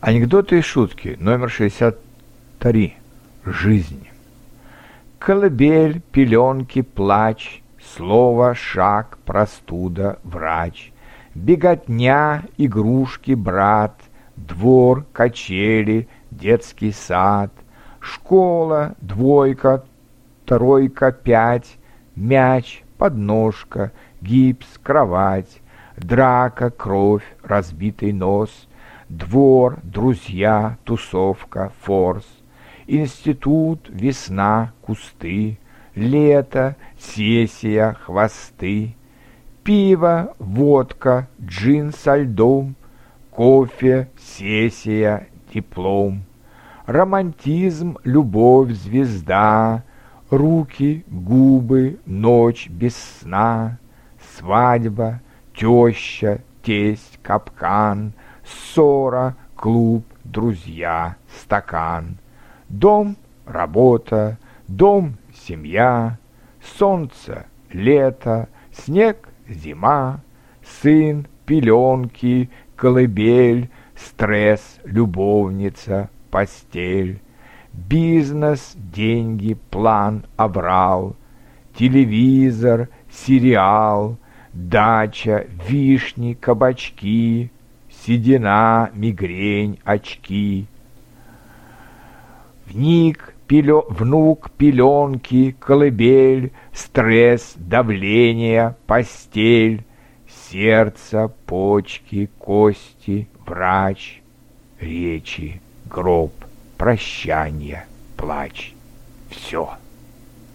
Анекдоты и шутки номер 63. Жизнь. Колыбель, пеленки, плач, Слово, шаг, простуда, врач, Беготня, игрушки, брат, Двор, качели, детский сад, Школа, двойка, тройка, пять, Мяч, подножка, гипс, кровать, Драка, кровь, разбитый нос, Двор, друзья, тусовка, форс, Институт, весна, кусты, Лето, сессия, хвосты, Пиво, водка, джин со льдом, Кофе, сессия, диплом, Романтизм, любовь, звезда, Руки, губы, ночь без сна, Свадьба, теща, тесть, капкан, Ссора, клуб, друзья, стакан. Дом, работа, дом, семья, Солнце, лето, снег, зима, Сын, пеленки, колыбель, Стресс, любовница, постель, Бизнес, деньги, план, обрал, Телевизор, сериал, Дача, вишни, кабачки, Седина, мигрень, очки. Вник, пелё... внук, пеленки, колыбель, Стресс, давление, постель, Сердце, почки, кости, врач, Речи, гроб, прощание, плач. Все.